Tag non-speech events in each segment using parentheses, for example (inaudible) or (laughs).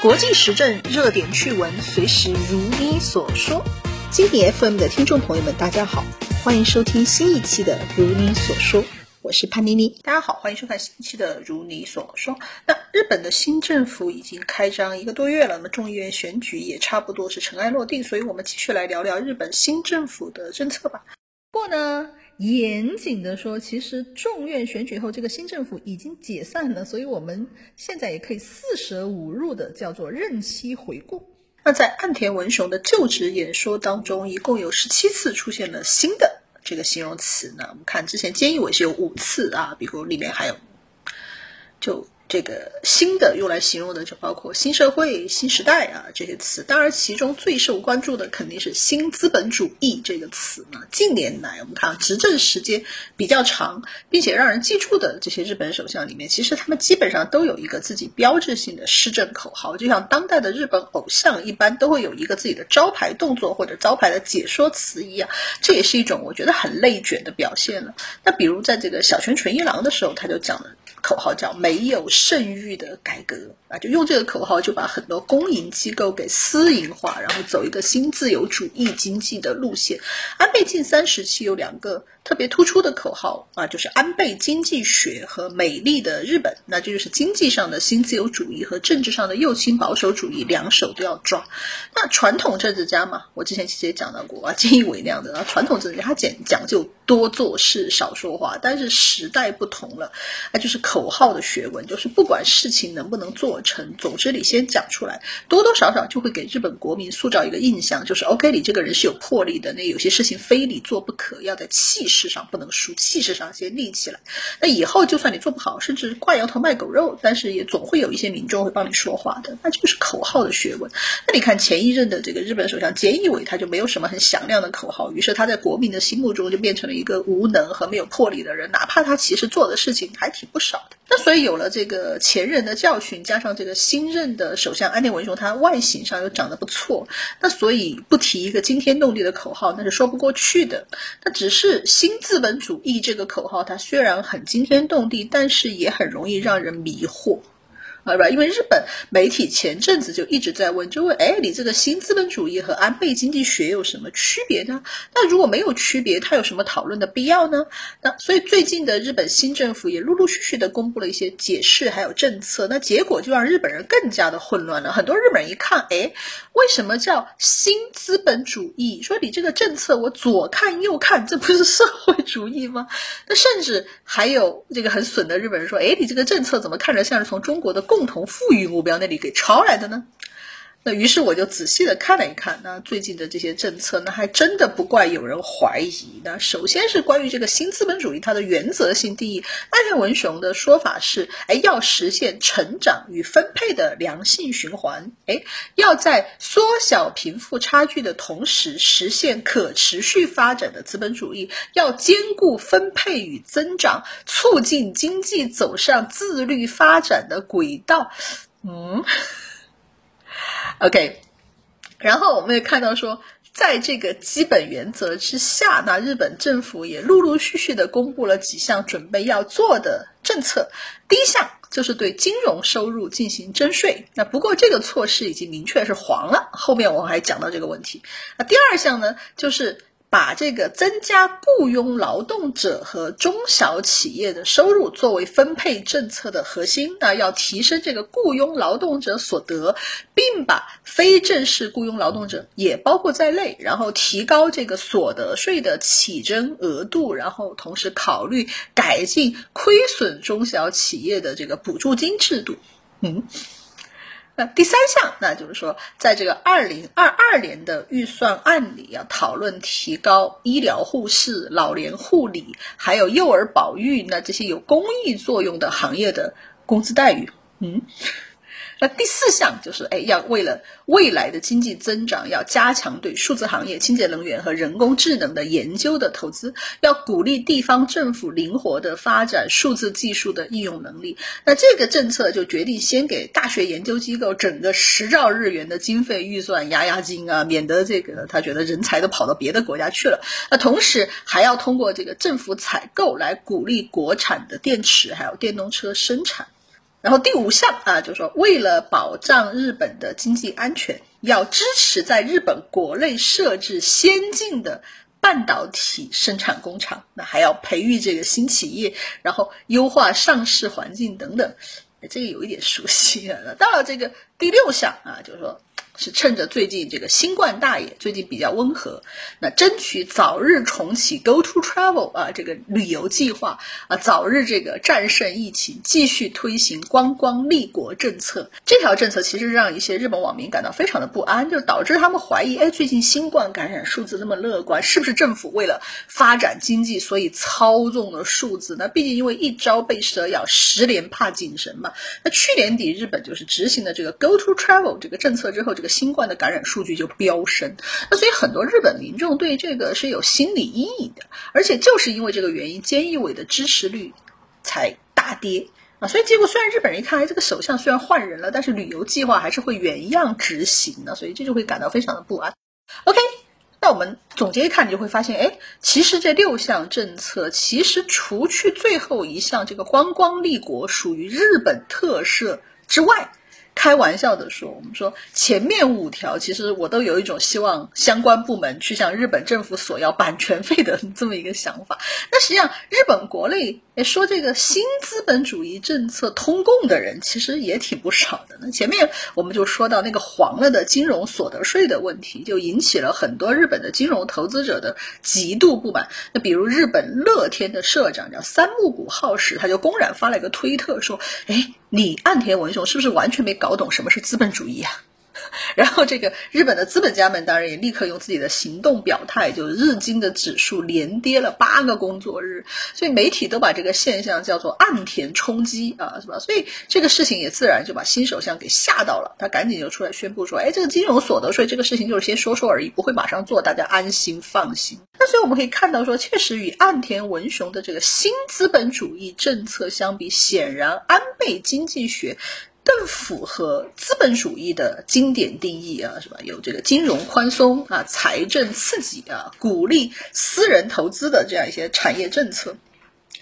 国际时政热点趣闻，随时如你所说。经典 FM 的听众朋友们，大家好，欢迎收听新一期的《如你所说》，我是潘妮妮。大家好，欢迎收看新一期的《如你所说》。那日本的新政府已经开张一个多月了，那么众议院选举也差不多是尘埃落定，所以我们继续来聊聊日本新政府的政策吧。不过呢，严谨的说，其实众院选举后，这个新政府已经解散了，所以我们现在也可以四舍五入的叫做任期回顾。那在岸田文雄的就职演说当中，一共有十七次出现了新的这个形容词呢。我们看之前菅义伟是有五次啊，比如里面还有就。这个新的用来形容的就包括新社会、新时代啊这些词，当然其中最受关注的肯定是新资本主义这个词呢。近年来我们看执政时间比较长，并且让人记住的这些日本首相里面，其实他们基本上都有一个自己标志性的施政口号，就像当代的日本偶像一般都会有一个自己的招牌动作或者招牌的解说词一样，这也是一种我觉得很内卷的表现了。那比如在这个小泉纯一郎的时候，他就讲了。口号叫“没有剩余的改革”啊，就用这个口号就把很多公营机构给私营化，然后走一个新自由主义经济的路线。安倍晋三时期有两个。特别突出的口号啊，就是安倍经济学和美丽的日本，那这就是经济上的新自由主义和政治上的右倾保守主义，两手都要抓。那传统政治家嘛，我之前其实也讲到过啊，金义伟那样的啊，传统政治家他讲讲究多做事少说话，但是时代不同了，那就是口号的学问，就是不管事情能不能做成，总之你先讲出来，多多少少就会给日本国民塑造一个印象，就是 OK，你这个人是有魄力的，那有些事情非你做不可，要在气势。势上不能输，气势上先立起来。那以后就算你做不好，甚至挂羊头卖狗肉，但是也总会有一些民众会帮你说话的。那就是口号的学问。那你看前一任的这个日本首相菅义伟，他就没有什么很响亮的口号，于是他在国民的心目中就变成了一个无能和没有魄力的人，哪怕他其实做的事情还挺不少的。那所以有了这个前任的教训，加上这个新任的首相安田文雄，他外形上又长得不错，那所以不提一个惊天动地的口号，那是说不过去的。那只是新资本主义这个口号，它虽然很惊天动地，但是也很容易让人迷惑。对吧？因为日本媒体前阵子就一直在问，就问，哎，你这个新资本主义和安倍经济学有什么区别呢？那如果没有区别，它有什么讨论的必要呢？那所以最近的日本新政府也陆陆续续的公布了一些解释，还有政策，那结果就让日本人更加的混乱了。很多日本人一看，哎，为什么叫新资本主义？说你这个政策我左看右看，这不是社会主义吗？那甚至还有这个很损的日本人说，哎，你这个政策怎么看着像是从中国的共共同富裕目标那里给抄来的呢？于是我就仔细的看了一看，那最近的这些政策，那还真的不怪有人怀疑。那首先是关于这个新资本主义它的原则性定义，安田文雄的说法是：哎，要实现成长与分配的良性循环，哎，要在缩小贫富差距的同时实现可持续发展的资本主义，要兼顾分配与增长，促进经济走上自律发展的轨道。嗯。(laughs) OK，然后我们也看到说，在这个基本原则之下，那日本政府也陆陆续续的公布了几项准备要做的政策。第一项就是对金融收入进行征税，那不过这个措施已经明确是黄了，后面我还讲到这个问题。那第二项呢，就是。把这个增加雇佣劳动者和中小企业的收入作为分配政策的核心，那要提升这个雇佣劳动者所得，并把非正式雇佣劳动者也包括在内，然后提高这个所得税的起征额度，然后同时考虑改进亏损中小企业的这个补助金制度。嗯。那 (laughs) 第三项，那就是说，在这个二零二二年的预算案里，要讨论提高医疗护士、老年护理，还有幼儿保育，那这些有公益作用的行业的工资待遇。嗯，那第四项就是，哎，要为了未来的经济增长，要加强对数字行业、清洁能源和人工智能的研究的投资，要鼓励地方政府灵活的发展数字技术的应用能力。那这个政策就决定先给大学研究机构整个十兆日元的经费预算压压惊啊，免得这个他觉得人才都跑到别的国家去了。那同时还要通过这个政府采购来鼓励国产的电池还有电动车生产。然后第五项啊，就是说，为了保障日本的经济安全，要支持在日本国内设置先进的半导体生产工厂，那还要培育这个新企业，然后优化上市环境等等。这个有一点熟悉了。到了这个第六项啊，就是说。是趁着最近这个新冠大爷最近比较温和，那争取早日重启 Go to Travel 啊这个旅游计划啊，早日这个战胜疫情，继续推行观光立国政策。这条政策其实让一些日本网民感到非常的不安，就导致他们怀疑：哎，最近新冠感染数字那么乐观，是不是政府为了发展经济，所以操纵了数字？那毕竟因为一朝被蛇咬，十年怕井绳嘛。那去年底日本就是执行了这个 Go to Travel 这个政策之后，这个。新冠的感染数据就飙升，那所以很多日本民众对这个是有心理阴影的，而且就是因为这个原因，菅义伟的支持率才大跌啊。所以结果虽然日本人一看，哎，这个首相虽然换人了，但是旅游计划还是会原样执行的，所以这就会感到非常的不安。OK，那我们总结一看，你就会发现，哎，其实这六项政策，其实除去最后一项这个观光立国属于日本特色之外。开玩笑的说，我们说前面五条，其实我都有一种希望相关部门去向日本政府索要版权费的这么一个想法。那实际上，日本国内诶说这个新资本主义政策通共的人，其实也挺不少的。那前面我们就说到那个黄了的金融所得税的问题，就引起了很多日本的金融投资者的极度不满。那比如日本乐天的社长叫三木谷浩史，他就公然发了一个推特说：“哎。”你岸田文雄是不是完全没搞懂什么是资本主义啊？(laughs) 然后这个日本的资本家们当然也立刻用自己的行动表态，就日经的指数连跌了八个工作日，所以媒体都把这个现象叫做岸田冲击啊，是吧？所以这个事情也自然就把新首相给吓到了，他赶紧就出来宣布说，哎，这个金融所得税这个事情就是先说说而已，不会马上做，大家安心放心。那所以我们可以看到说，确实与岸田文雄的这个新资本主义政策相比，显然安倍经济学。更符合资本主义的经典定义啊，是吧？有这个金融宽松啊，财政刺激啊，鼓励私人投资的这样一些产业政策。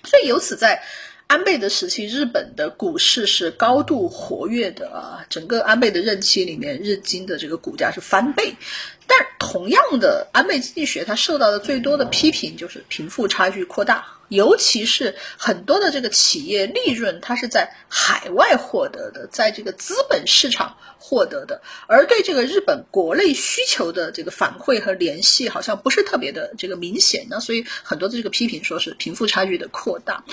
所以由此在安倍的时期，日本的股市是高度活跃的啊。整个安倍的任期里面，日经的这个股价是翻倍。但同样的，安倍经济学它受到的最多的批评就是贫富差距扩大。尤其是很多的这个企业利润，它是在海外获得的，在这个资本市场获得的，而对这个日本国内需求的这个反馈和联系，好像不是特别的这个明显呢。所以很多的这个批评说是贫富差距的扩大。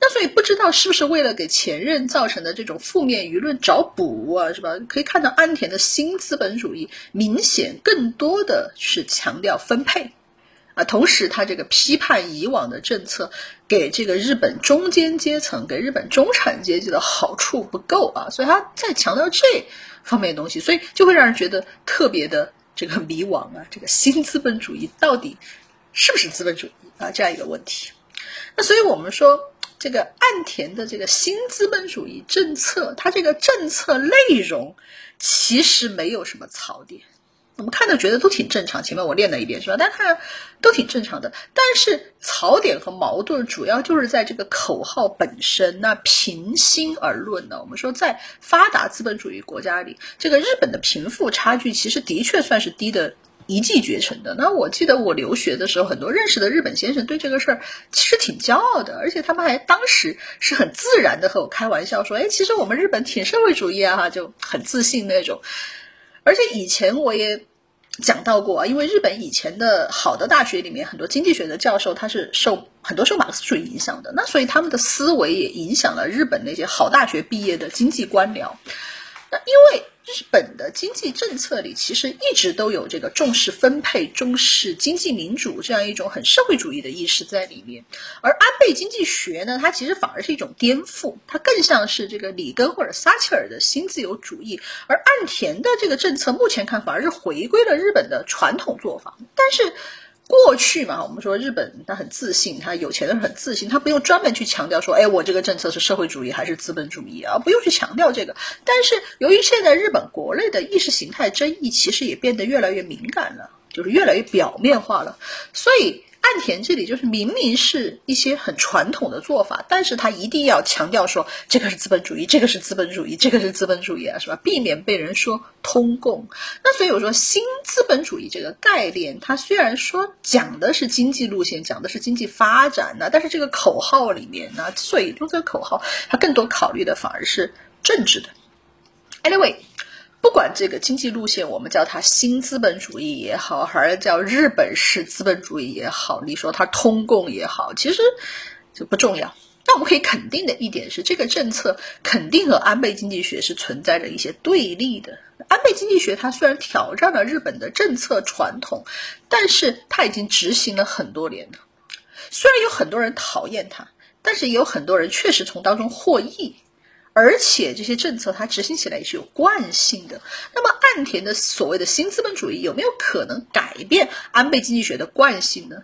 那所以不知道是不是为了给前任造成的这种负面舆论找补啊，是吧？可以看到安田的新资本主义明显更多的是强调分配。同时他这个批判以往的政策，给这个日本中间阶层、给日本中产阶级的好处不够啊，所以他在强调这方面的东西，所以就会让人觉得特别的这个迷惘啊。这个新资本主义到底是不是资本主义啊？这样一个问题。那所以我们说，这个岸田的这个新资本主义政策，它这个政策内容其实没有什么槽点。我们看着觉得都挺正常，前面我练了一遍是吧？大家看都挺正常的，但是槽点和矛盾主要就是在这个口号本身。那平心而论呢，我们说在发达资本主义国家里，这个日本的贫富差距其实的确算是低的一骑绝尘的。那我记得我留学的时候，很多认识的日本先生对这个事儿其实挺骄傲的，而且他们还当时是很自然的和我开玩笑说：“哎，其实我们日本挺社会主义啊，就很自信那种。”而且以前我也。讲到过啊，因为日本以前的好的大学里面，很多经济学的教授他是受很多受马克思主义影响的，那所以他们的思维也影响了日本那些好大学毕业的经济官僚。那因为日本经济政策里其实一直都有这个重视分配、重视经济民主这样一种很社会主义的意识在里面，而安倍经济学呢，它其实反而是一种颠覆，它更像是这个里根或者撒切尔的新自由主义，而岸田的这个政策目前看反而是回归了日本的传统做法，但是。过去嘛，我们说日本他很自信，他有钱的人很自信，他不用专门去强调说，哎，我这个政策是社会主义还是资本主义啊，不用去强调这个。但是由于现在日本国内的意识形态争议其实也变得越来越敏感了，就是越来越表面化了，所以。岸田这里就是明明是一些很传统的做法，但是他一定要强调说这个是资本主义，这个是资本主义，这个是资本主义啊，是吧？避免被人说通共。那所以我说新资本主义这个概念，它虽然说讲的是经济路线，讲的是经济发展呢，但是这个口号里面呢，之所以用这个口号，它更多考虑的反而是政治的。Anyway。不管这个经济路线，我们叫它新资本主义也好，还是叫日本式资本主义也好，你说它通共也好，其实就不重要。但我们可以肯定的一点是，这个政策肯定和安倍经济学是存在着一些对立的。安倍经济学它虽然挑战了日本的政策传统，但是它已经执行了很多年了。虽然有很多人讨厌它，但是也有很多人确实从当中获益。而且这些政策它执行起来也是有惯性的。那么岸田的所谓的新资本主义有没有可能改变安倍经济学的惯性呢？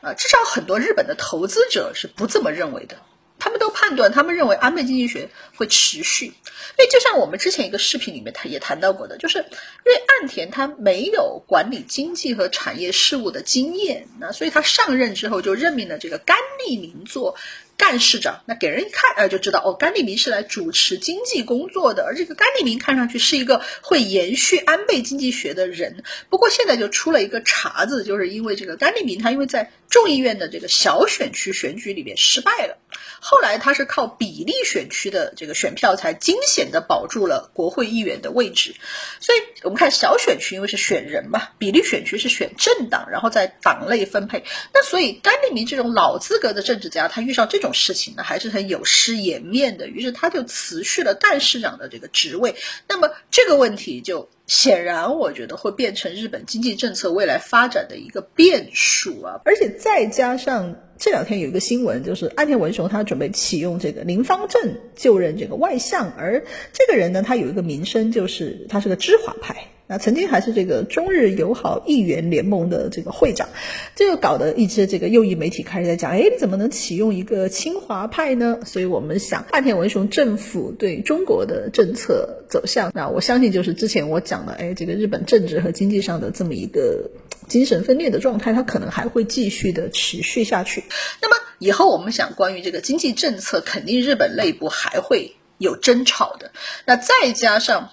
啊，至少很多日本的投资者是不这么认为的。他们都判断，他们认为安倍经济学会持续。因为就像我们之前一个视频里面他也谈到过的，就是因为岸田他没有管理经济和产业事务的经验，那所以他上任之后就任命了这个甘利明做。干事长，那给人一看，呃，就知道哦，甘利明是来主持经济工作的，而这个甘利明看上去是一个会延续安倍经济学的人。不过现在就出了一个茬子，就是因为这个甘利明他因为在众议院的这个小选区选举里面失败了，后来他是靠比例选区的这个选票才惊险的保住了国会议员的位置。所以我们看小选区，因为是选人嘛，比例选区是选政党，然后在党内分配。那所以甘利明这种老资格的政治家，他遇上这种。事情呢还是很有失颜面的，于是他就辞去了干事长的这个职位。那么这个问题就显然，我觉得会变成日本经济政策未来发展的一个变数啊！而且再加上这两天有一个新闻，就是安田文雄他准备启用这个林方正就任这个外相，而这个人呢，他有一个名声，就是他是个知华派。那曾经还是这个中日友好议员联盟的这个会长，这个搞得一些这个右翼媒体开始在讲，哎，你怎么能启用一个清华派呢？所以我们想，岸田文雄政府对中国的政策走向，那我相信就是之前我讲的，哎，这个日本政治和经济上的这么一个精神分裂的状态，它可能还会继续的持续下去。那么以后我们想，关于这个经济政策，肯定日本内部还会有争吵的。那再加上。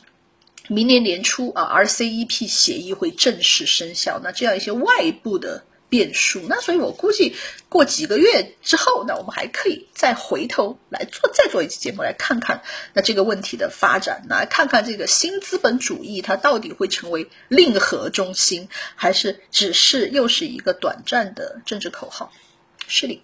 明年年初啊，RCEP 协议会正式生效。那这样一些外部的变数，那所以我估计过几个月之后，那我们还可以再回头来做再做一期节目，来看看那这个问题的发展，来看看这个新资本主义它到底会成为令和中心，还是只是又是一个短暂的政治口号？是的。